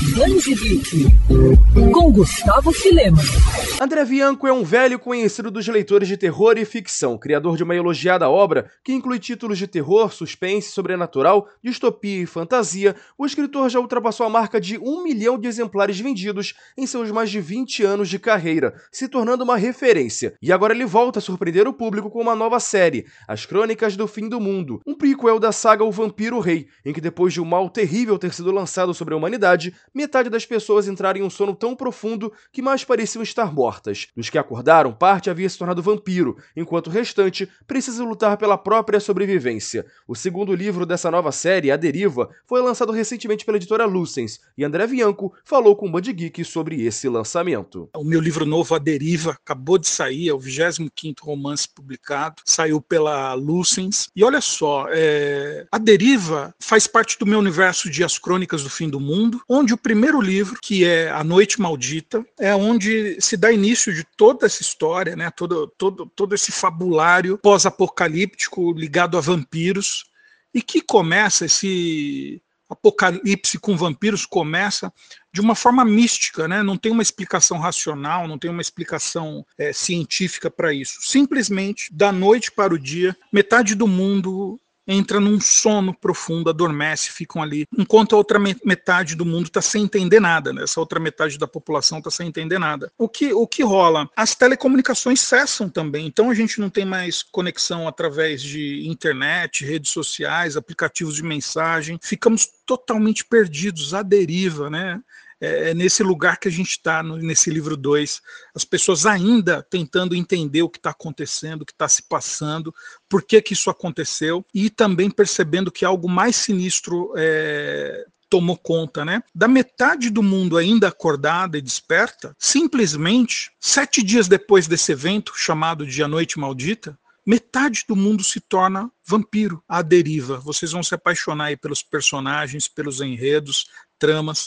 Geek, com Gustavo Filema. André Bianco é um velho conhecido dos leitores de terror e ficção, criador de uma elogiada obra que inclui títulos de terror, suspense, sobrenatural, distopia e fantasia. O escritor já ultrapassou a marca de um milhão de exemplares vendidos em seus mais de 20 anos de carreira, se tornando uma referência. E agora ele volta a surpreender o público com uma nova série, As Crônicas do Fim do Mundo, um prequel da saga O Vampiro Rei, em que depois de um mal terrível ter sido lançado sobre a humanidade, metade das pessoas entraram em um sono tão profundo que mais pareciam estar mortas. Dos que acordaram, parte havia se tornado vampiro, enquanto o restante precisa lutar pela própria sobrevivência. O segundo livro dessa nova série, A Deriva, foi lançado recentemente pela editora Lucens, e André Bianco falou com o Band Geek sobre esse lançamento. O meu livro novo, A Deriva, acabou de sair, é o 25º romance publicado, saiu pela Lucens. E olha só, é... A Deriva faz parte do meu universo de As Crônicas do Fim do Mundo, onde o primeiro livro, que é A Noite Maldita, é onde se dá início de toda essa história, né, todo, todo, todo esse fabulário pós-apocalíptico ligado a vampiros, e que começa esse apocalipse com vampiros começa de uma forma mística, né? não tem uma explicação racional, não tem uma explicação é, científica para isso. Simplesmente, da noite para o dia, metade do mundo entra num sono profundo, adormece, ficam ali, enquanto a outra metade do mundo está sem entender nada, né? essa outra metade da população está sem entender nada. O que, o que rola? As telecomunicações cessam também, então a gente não tem mais conexão através de internet, redes sociais, aplicativos de mensagem, ficamos totalmente perdidos à deriva, né? É, é nesse lugar que a gente está nesse livro 2. As pessoas ainda tentando entender o que está acontecendo, o que está se passando, por que, que isso aconteceu, e também percebendo que algo mais sinistro é, tomou conta, né? Da metade do mundo ainda acordada e desperta, simplesmente, sete dias depois desse evento, chamado de A Noite Maldita, metade do mundo se torna vampiro, à deriva. Vocês vão se apaixonar aí pelos personagens, pelos enredos, tramas.